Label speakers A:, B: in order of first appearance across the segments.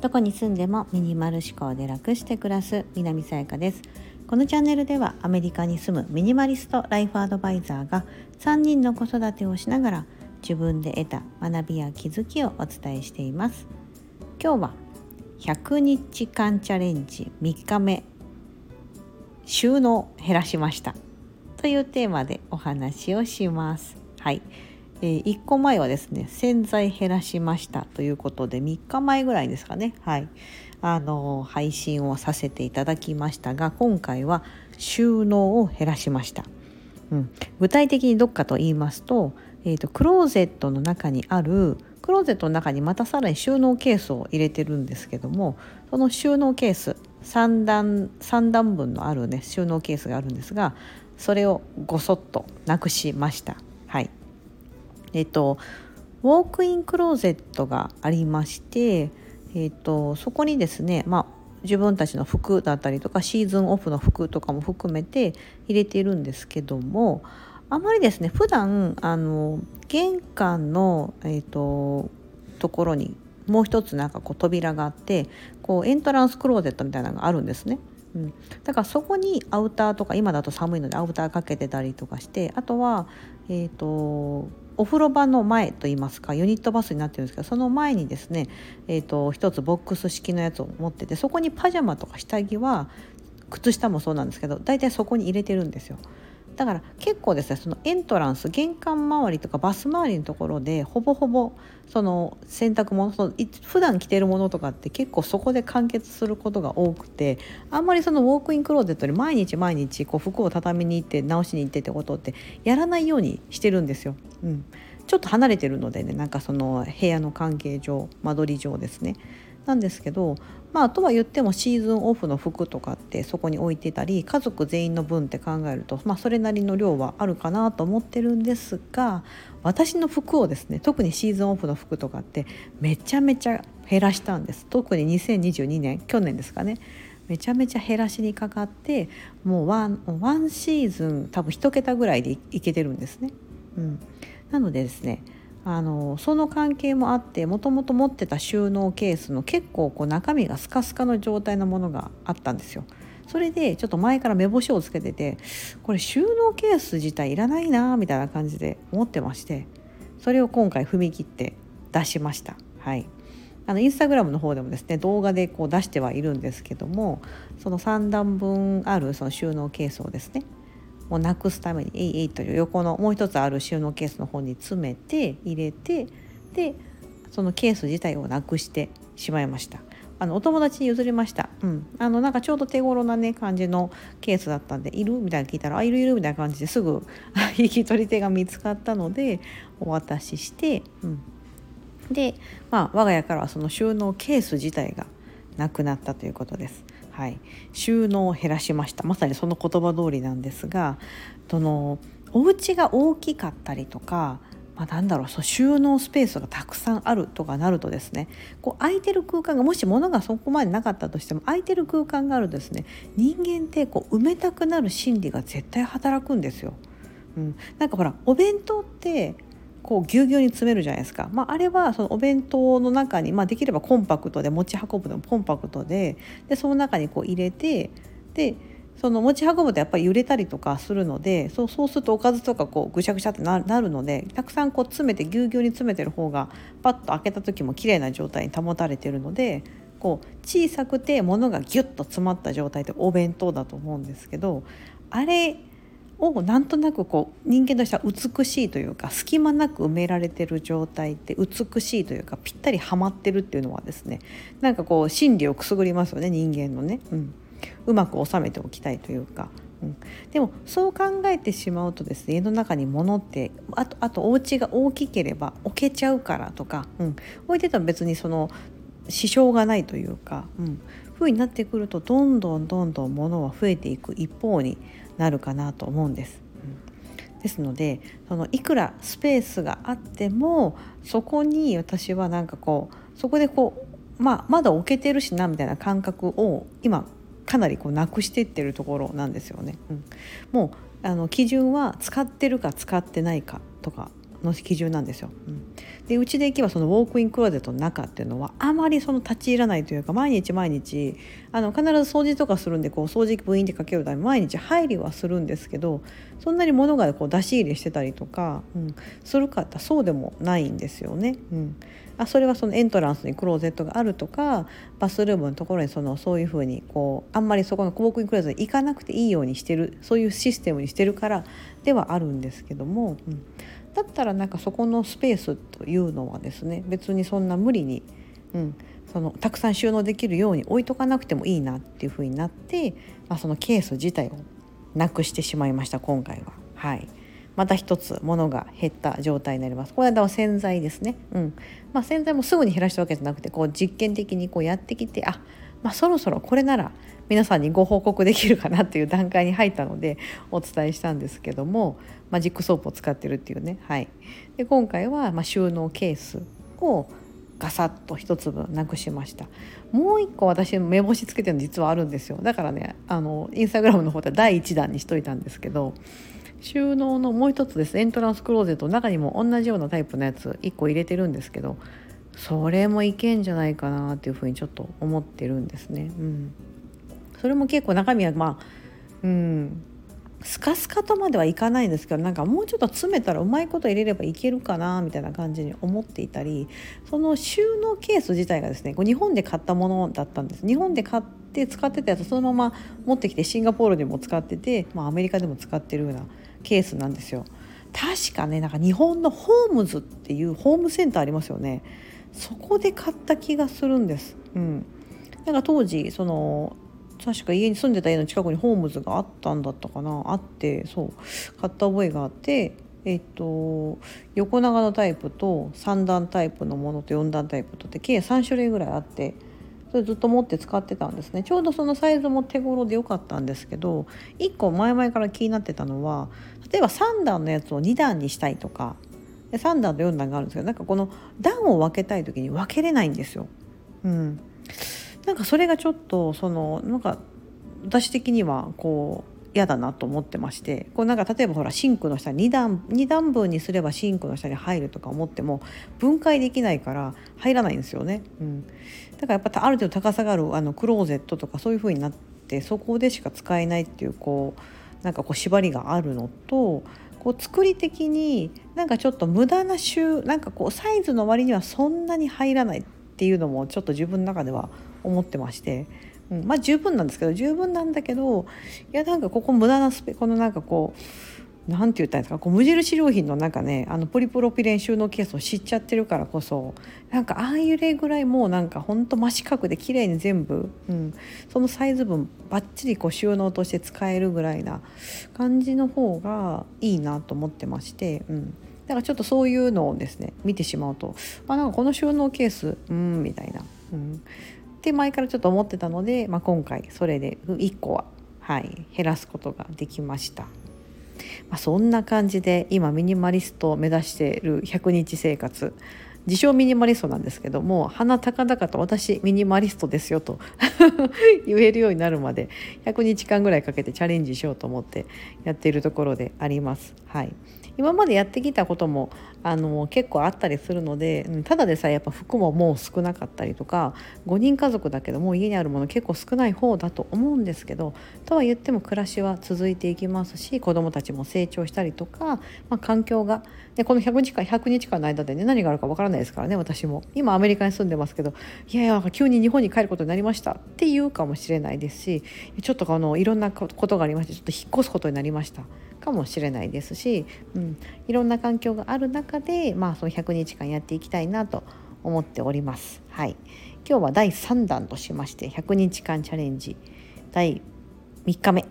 A: どこに住んでもミニマル思考で楽して暮らす南さやかです。このチャンネルではアメリカに住むミニマリストライフアドバイザーが3人の子育てをしながら自分で得た学びや気づきをお伝えしています。今日は100日間チャレンジ3日目。収納減らしました。というテーマでお話をします。はい、えー、1個前はですね洗剤減らしましたということで3日前ぐらいですかね。はい。あの配信をさせていただきましたが今回は収納を減らしました、うん、具体的にどっかと言いますと,、えーと、クローゼットの中にあるクローゼットの中にまたさらに収納ケースを入れてるんですけどもその収納ケース3段 ,3 段分のあるね収納ケースがあるんですがそれをごそっとなくしました。えっとウォークインクローゼットがありまして、えっと、そこにですね、まあ、自分たちの服だったりとかシーズンオフの服とかも含めて入れているんですけどもあまりですね普段あの玄関の、えーと、ところにもう一つなんかこう扉があってこうエントランスクローゼットみたいなのがあるんですね。うん、だからそこにアウターとか今だと寒いのでアウターかけてたりとかしてあとは、えーと、お風呂場の前といいますかユニットバスになってるんですけどその前にですね、えーと、一つボックス式のやつを持っててそこにパジャマとか下着は靴下もそうなんですけど大体そこに入れてるんですよ。だから結構ですねそのエントランス玄関周りとかバス周りのところでほぼほぼその洗濯物その普段着てるものとかって結構そこで完結することが多くてあんまりそのウォークインクローゼットに毎日毎日こう服を畳みに行って直しに行ってってことってやらないようにしてるんですよ。うん、ちょっと離れてるのでねなんかその部屋の関係上間取り上ですね。なんですけどまあとは言ってもシーズンオフの服とかってそこに置いてたり家族全員の分って考えると、まあ、それなりの量はあるかなと思ってるんですが私の服をですね特にシーズンオフの服とかってめちゃめちゃ減らしたんです。特に2022年去年ですかね。めちゃめちゃ減らしにかかってもうワンワンシーズン多分1桁ぐらいでいけてるんですね。うん、なのでですねあのその関係もあってもともと持ってた収納ケースの結構こう中身がスカスカの状態のものがあったんですよ。それでちょっと前から目星をつけててこれ収納ケース自体いらないなみたいな感じで思ってましてそれを今回踏み切って出しました。はいあのインスタグラムの方でもですね動画でこう出してはいるんですけどもその3段分あるその収納ケースをですねをなくすために「えいえい」という横のもう一つある収納ケースの方に詰めて入れてでそのケース自体をなくしてしまいました。あのお友達に譲りました。うん。あのなんかちょうど手頃なね感じのケースだったんでいる？みたいな聞いたらあいるいるみたいな感じですぐ引き取り手が見つかったのでお渡しして、うん。で、まあ我が家からはその収納ケース自体がなくなったということです。はい、収納を減らしました。まさにその言葉通りなんですがそのお家が大きかったりとか、まあ、なんだろうそう収納スペースがたくさんあるとかなるとですねこう空いてる空間がもし物がそこまでなかったとしても空いてる空間があるとですね人間ってこう埋めたくなる心理が絶対働くんですよ。うん、なんかほらお弁当ってこうぎゅうぎゅうに詰めるじゃないですか、まあ、あれはそのお弁当の中に、まあ、できればコンパクトで持ち運ぶのもコンパクトででその中にこう入れてでその持ち運ぶとやっぱり揺れたりとかするのでそうそうするとおかずとかこうぐしゃぐしゃってなるのでたくさんこう詰めてぎゅうぎゅうに詰めてる方がパッと開けた時も綺麗な状態に保たれてるのでこう小さくて物がギュッと詰まった状態ってお弁当だと思うんですけどあれをなんとなくこう人間としては美しいというか隙間なく埋められてる状態って美しいというかぴったりはまってるっていうのはですねなんかこう心理をくすぐりますよね人間のね、うん、うまく収めておきたいというか。うん、でもそう考えてしまうとですね家の中に物ってあとあとお家が大きければ置けちゃうからとか、うん、置いてたら別にその支障がないというか、うん、風になってくるとどんどんどんどん物は増えていく一方になるかなと思うんです。うん、ですのでそのいくらスペースがあってもそこに私はなんかこうそこでこう、まあ、まだ置けてるしなみたいな感覚を今かなりこうなくしていってるところなんですよね。うん、もうあの基準は使ってるか使ってないかとかの基準なんですよ。うん、でうちで行けばそのウォークインクローゼットの中っていうのはあまりその立ち入らないというか毎日毎日あの必ず掃除とかするんでこう掃除機部員でかけるため毎日入りはするんですけどそんなに物がこう出し入れしてたりとか、うん、するかってそうでもないんですよね。うん、あそれはそのエントランスにクローゼットがあるとかバスルームのところにそのそういうふうにこうあんまりそこのウォークインクローゼットに行かなくていいようにしてるそういうシステムにしてるからではあるんですけども、うん、だったらなんかそこのスペースというのはですね別にそんな無理に、うん、そのたくさん収納できるように置いとかなくてもいいなっていうふうになって、まあ、そのケース自体をなくしてしまいました今回は。はいまた一つ物が減った状態になります。この間は洗剤ですね。うん。まあ、洗剤もすぐに減らしたわけじゃなくてこう実験的にこうやってきてあ、まあ、そろそろこれなら皆さんにご報告できるかなっていう段階に入ったのでお伝えしたんですけどもマジックソープを使ってるっていうね。はい、で今回はま収納ケースをガサッと一粒なくしました。もう一個私目星つけてるの実はあるんですよ。だからねあのインスタグラムの方では第1弾にしといたんですけど収納のもう一つです。エントランスクローゼットの中にも同じようなタイプのやつ1個入れてるんですけどそれもいけんじゃないかなっていうふうにちょっと思ってるんですね。うん、それも結構中身はまあうん。スカスカとまではいかないんですけどなんかもうちょっと詰めたらうまいこと入れればいけるかなみたいな感じに思っていたりその収納ケース自体がですね日本で買ったものだったんです。日本で買って使ってたやつそのまま持ってきてシンガポールでも使ってて、まあ、アメリカでも使ってるようなケースなんですよ。確かねなんか日本のホームズっていうホームセンターありますよね。そこで買った気がするんです。うん、なんか当時その確か家に住んでた家の近くにホームズがあったんだったかな。あってそう。買った覚えがあってえっと横長のタイプと3段タイプのものと4段タイプとって計3種類ぐらいあってそれずっと持って使ってたんですね。ちょうどそのサイズも手頃で良かったんですけど1個前々から気になってたのは例えば3段のやつを2段にしたいとかで3段と4段があるんですけどなんかこの段を分けたい時に分けれないんですよ。うん、なんかそれがちょっとそのなんか私的にはこう嫌だなと思ってましてこうなんか例えばほらシンクの下2段 ,2 段分にすればシンクの下に入るとか思っても分解できないから入らないんですよね。うん、だからやっぱある程度高さがあるあのクローゼットとかそういう風になってそこでしか使えないっていうこうなんかこう縛りがあるのとこう作り的になんかちょっと無駄な収なんかこうサイズの割にはそんなに入らないっていうのもちょっと自分の中では思ってまして、うん、まあ十分なんですけど十分なんだけどいやなんかここ無駄なスペこのなんかこう何て言ったんですか？こう無印良品のなんかねあのポリプロピレン収納ケースを知っちゃってるからこそなんかああいう例ぐらいもうなんかほんと真四角で綺麗に全部、うん、そのサイズ分バッチリこう収納として使えるぐらいな感じの方がいいなと思ってまして。うんだからちょっとそういうのをですね見てしまうとあなんかこの収納ケースうんみたいな、うん、って前からちょっと思ってたので、まあ、今回それで1個は、はい、減らすことができました。まあ、そんな感じで今ミニマリストを目指している100日生活自称ミニマリストなんですけども鼻高々と私ミニマリストですよと 言えるようになるまで100日間ぐらいかけてチャレンジしようと思ってやっているところであります。はい、今までやってきたこともあの結構あったりするのでただでさえやっぱ服ももう少なかったりとか5人家族だけどもう家にあるもの結構少ない方だと思うんですけどとは言っても暮らしは続いていきますし子どもたちも成長したりとか、まあ、環境がでこの100日間100日間の間でね何があるかわからないですからね私も今アメリカに住んでますけどいやいや急に日本に帰ることになりましたっていうかもしれないですしちょっとあのいろんなことがありましてちょっと引っ越すことになりました。かもしれないですし、うん、いろんな環境がある中で、まあ、その100日間やっていきたいなと思っております。はい、今日は第3弾としまして100日間チャレンジ第3日目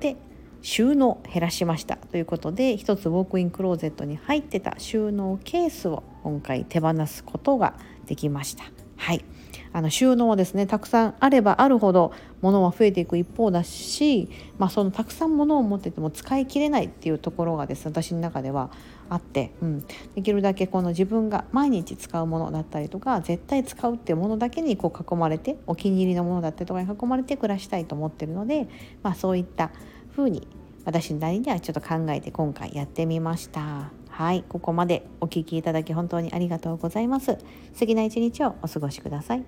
A: で収納減らしましたということで一つウォークインクローゼットに入ってた収納ケースを今回手放すことができました。はいあの収納ですねたくさんあればあるほど物は増えていく一方だし、まあ、そのたくさん物を持ってても使い切れないっていうところがですね私の中ではあって、うん、できるだけこの自分が毎日使うものだったりとか絶対使うっていうものだけにこう囲まれてお気に入りのものだったりとかに囲まれて暮らしたいと思ってるので、まあ、そういった風に私なりにはちょっと考えて今回やってみました。はいここまでお聞きいただき本当にありがとうございます。素敵な一日をお過ごしください。